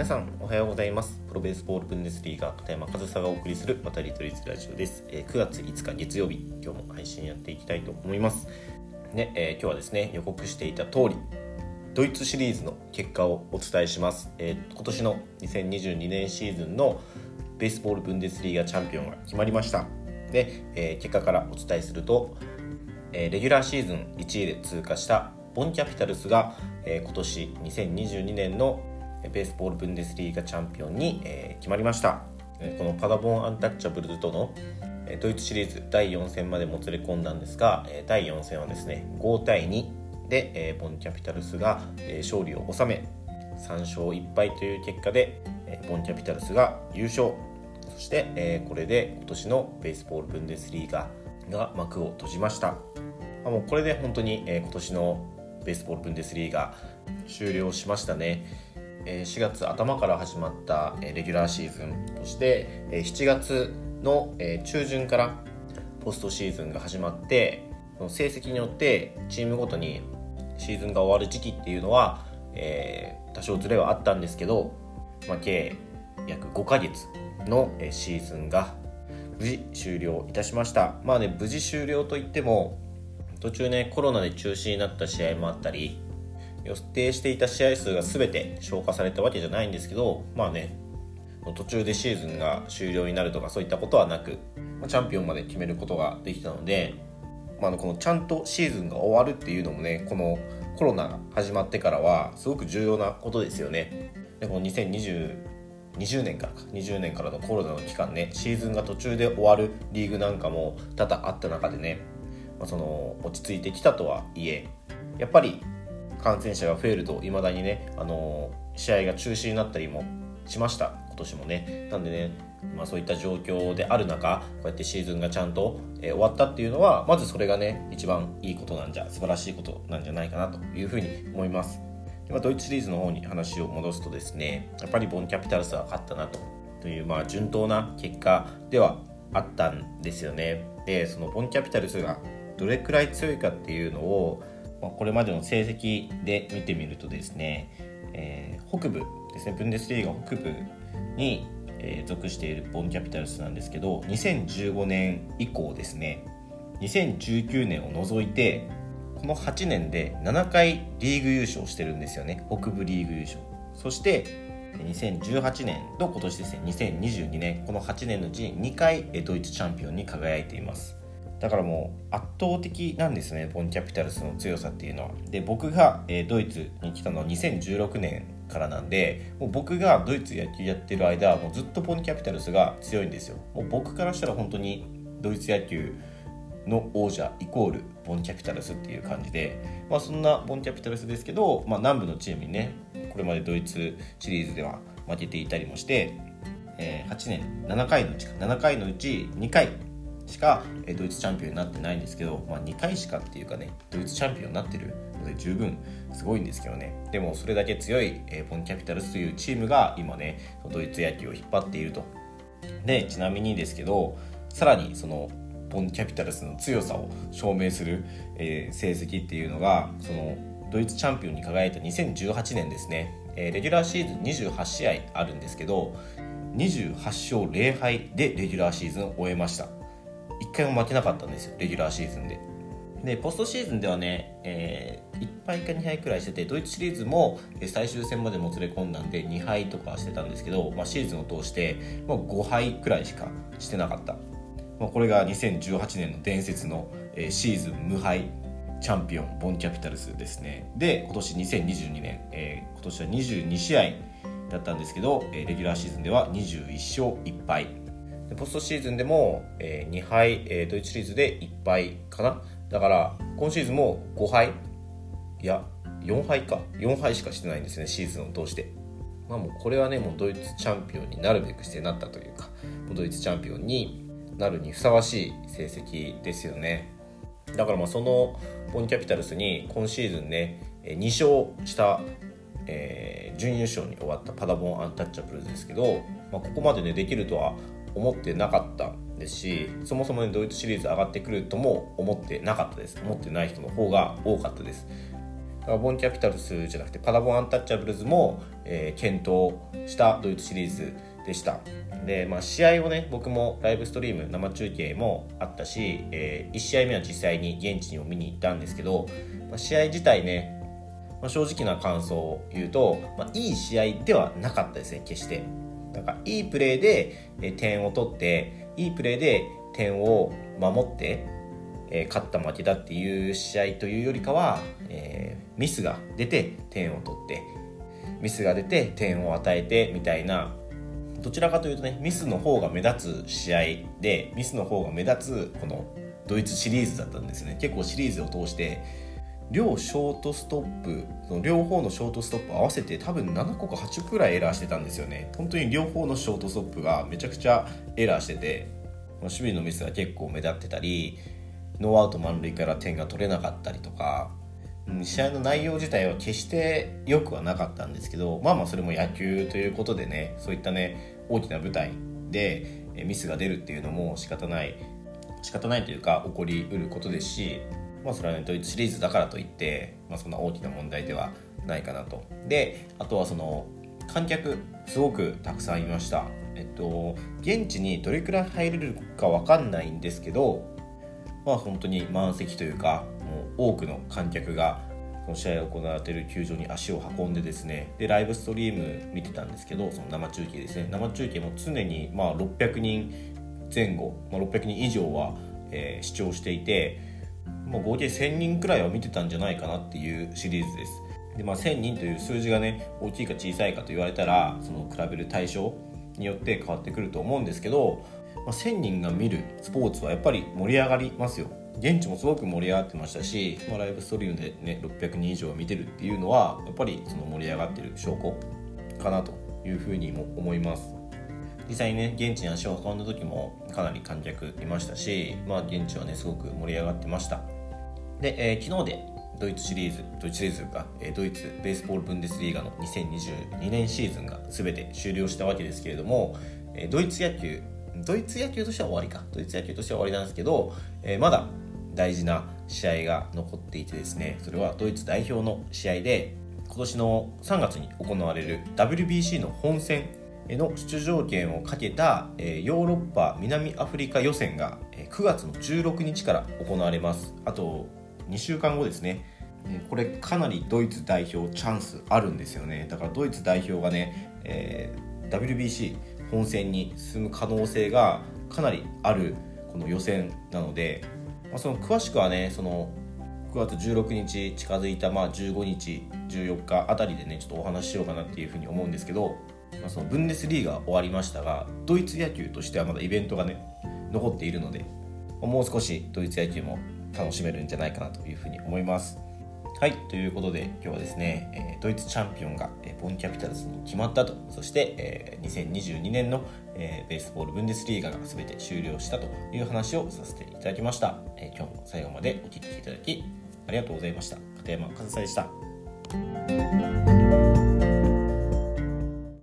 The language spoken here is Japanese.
皆さんおはようございます。プロベースボールブンデスリーガ片山和沙がお送りする渡り鳥ラジオです、え、9月5日月曜日今日も配信やっていきたいと思います。ね、えー、今日はですね予告していた通りドイツシリーズの結果をお伝えします、えー、今年の2022年シーズンのベースボールブンデスリーガチャンピオンが決まりました。で、え結果からお伝えすると、えレギュラーシーズン1位で通過したボンキャピタルスが、え今年2022年のベースボールブンデスリーガチャンピオンに、え決まりました。このパダボンアンタッチャブルズとのドイツシリーズ第4戦までもつれ込んだんですが第4戦はですね5対2でボンキャピタルスが勝利を収め3勝1敗という結果でボンキャピタルスが優勝。そしてこれで今年のベースボールブンデスリーガが幕を閉じました。もうこれで本当に今年のベースボールブンデスリーガ終了しましたね。4月頭から始まったレギュラーシーズンそして7月の中旬からポストシーズンが始まって成績によってチームごとにシーズンが終わる時期っていうのは、え、多少ずれはあったんですけど、ま、計約5ヶ月のシーズンが無事終了いたしました。まあね無事終了といっても途中ねコロナで中止になった試合もあったり予定していた試合数が全て消化されたわけじゃないんですけどまあね途中でシーズンが終了になるとかそういったことはなくチャンピオンまで決めることができたので、まあ、このちゃんとシーズンが終わるっていうのもねこのコロナが始まってからはすごく重要なことですよね。でこの2020 20年からか20年からのコロナの期間ねシーズンが途中で終わるリーグなんかも多々あった中でね、まあ、その落ち着いてきたとはいえやっぱり感染者が増えるといまだにね、あの試合が中止になったりもしました。今年もね。なんでね、まあ、そういった状況である中こうやってシーズンがちゃんと、えー、終わったっていうのはまずそれがね一番いいことなんじゃ素晴らしいことなんじゃないかなというふうに思います。で、まあ、ドイツシリーズの方に話を戻すとですねやっぱりボンキャピタルスは勝ったなとという、まあ、順当な結果ではあったんですよね。でそのボンキャピタルスがどれくらい強いかっていうのをまあ、これまでの成績で見てみるとですね、えー、北部ですねブンデスリーガ北部に、えー、属しているボンキャピタルスなんですけど2015年以降ですね2019年を除いてこの8年で7回リーグ優勝してるんですよね北部リーグ優勝。そして2018年と今年ですね2022年この8年のうちに2回ドイツチャンピオンに輝いています。だからもう圧倒的なんですねボンキャピタルスの強さっていうのは。で僕が、えー、ドイツに来たのは2016年からなんでもう僕がドイツ野球やってる間もうずっとボンキャピタルスが強いんですよ。もう僕からしたら本当にドイツ野球の王者イコールボンキャピタルスっていう感じで、まあ、そんなボンキャピタルスですけど、まあ、南部のチームにねこれまでドイツシリーズでは負けていたりもして、えー、8年7回のうち7回のうち2回しかドイツチャンピオンになってないんですけど、まあ、2回しかっていうかねドイツチャンピオンになってるので十分すごいんですけどね。でもそれだけ強いボンキャピタルスというチームが今ねドイツ野球を引っ張っていると。でちなみにですけどさらにそのボンキャピタルスの強さを証明する、え、成績っていうのがそのドイツチャンピオンに輝いた2018年ですね、え、レギュラーシーズン28試合あるんですけど28勝0敗でレギュラーシーズンを終えました。1回も負けなかったんですよレギュラーシーズンで。でポストシーズンではね、えー、1敗か2敗くらいしててドイツシリーズも最終戦までもつれ込んだんで2敗とかしてたんですけど、まあ、シーズンを通してもう5敗くらいしかしてなかった、まあ、これが2018年の伝説の、え、シーズン無敗チャンピオンボンキャピタルスですね。で今年2022年、えー、今年は22試合だったんですけどえレギュラーシーズンでは21勝1敗。ポストシーズンでも、えー、2敗、えー、ドイツシリーズで1敗かな。だから今シーズンも5敗。いや4敗か。4敗しかしてないんですねシーズンを通して。まあもうこれはねもうドイツチャンピオンになるべくしてなったというかドイツチャンピオンになるにふさわしい成績ですよね。だからまあそのボンキャピタルスに今シーズンね2勝した、えー、準優勝に終わったパダボンアンタッチャブルですけど、まあ、ここまでねできるとは思ってなかったですしそもそもねドイツシリーズ上がってくるとも思ってなかったです。思ってない人の方が多かったです。ボンキャピタルスじゃなくてパラボンアンタッチャブルズも、えー、検討したドイツシリーズでした。で、まあ、試合をね僕もライブストリーム生中継もあったし、えー、1試合目は実際に現地にも見に行ったんですけど、まあ、試合自体ねまあ、正直な感想を言うと、まあ、いい試合ではなかったですね決して。なんかいいプレーで点を取っていいプレーで点を守って、えー、勝った負けだっていう試合というよりかは、えー、ミスが出て点を取ってミスが出て点を与えてみたいなどちらかというとねミスの方が目立つ試合でミスの方が目立つこのドイツシリーズだったんですね。結構シリーズを通して両ショートストップその両方のショートストップ合わせて多分7個か8個くらいエラーしてたんですよね。本当に両方のショートストップがめちゃくちゃエラーしてて守備のミスが結構目立ってたりノーアウト満塁から点が取れなかったりとか試合の内容自体は決して良くはなかったんですけどまあまあそれも野球ということでねそういったね大きな舞台でミスが出るっていうのも仕方ない仕方ないというか起こりうることですしまあそれはねドイツシリーズだからといって、まあ、そんな大きな問題ではないかなと。であとはその観客すごくたくさんいました。えっと現地にどれくらい入れるか分かんないんですけどまあ本当に満席というかもう多くの観客がその試合が行われている球場に足を運んでですねでライブストリーム見てたんですけどその生中継ですね。生中継も常にまあ600人前後、まあ、600人以上は、えー、視聴していてまあ、合計1000人くらいは見てたんじゃないかなっていうシリーズです。で、まあ、1000人という数字がね大きいか小さいかと言われたらその比べる対象によって変わってくると思うんですけど、まあ、1000人が見るスポーツはやっぱり盛り上がりますよ。現地もすごく盛り上がってましたし、まあ、ライブストリームでね600人以上見てるっていうのはやっぱりその盛り上がってる証拠かなというふうにも思います。実際にね現地に足を運んだ時もかなり観客いましたし、まあ、現地はねすごく盛り上がってました。で、えー、昨日でドイツシリーズドイツシリーズか、えー、ドイツベースボールブンデスリーガの2022年シーズンが全て終了したわけですけれども、えー、ドイツ野球ドイツ野球としては終わりか。ドイツ野球としては終わりなんですけど、えー、まだ大事な試合が残っていてですねそれはドイツ代表の試合で今年の3月に行われる WBC の本戦の出場権をかけたヨーロッパ南アフリカ予選が9月の16日から行われます。あと2週間後ですね。これかなりドイツ代表チャンスあるんですよね。だからドイツ代表がね、えー、WBC 本戦に進む可能性がかなりあるこの予選なので、まあ、その詳しくはねその9月16日近づいたまあ15日14日あたりでねちょっとお話ししようかなっていうふうに思うんですけどまあ、そのブンデスリーガ終わりましたがドイツ野球としてはまだイベントがね残っているのでもう少しドイツ野球も楽しめるんじゃないかなというふうに思います。はいということで今日はですね、えドイツチャンピオンが、えボンキャピタルズに決まったと。そして、え2022年の、えベースボールブンデスリーガが全て終了したという話をさせていただきました、え今日も最後までお聴きいただきありがとうございました。片山和沙でした。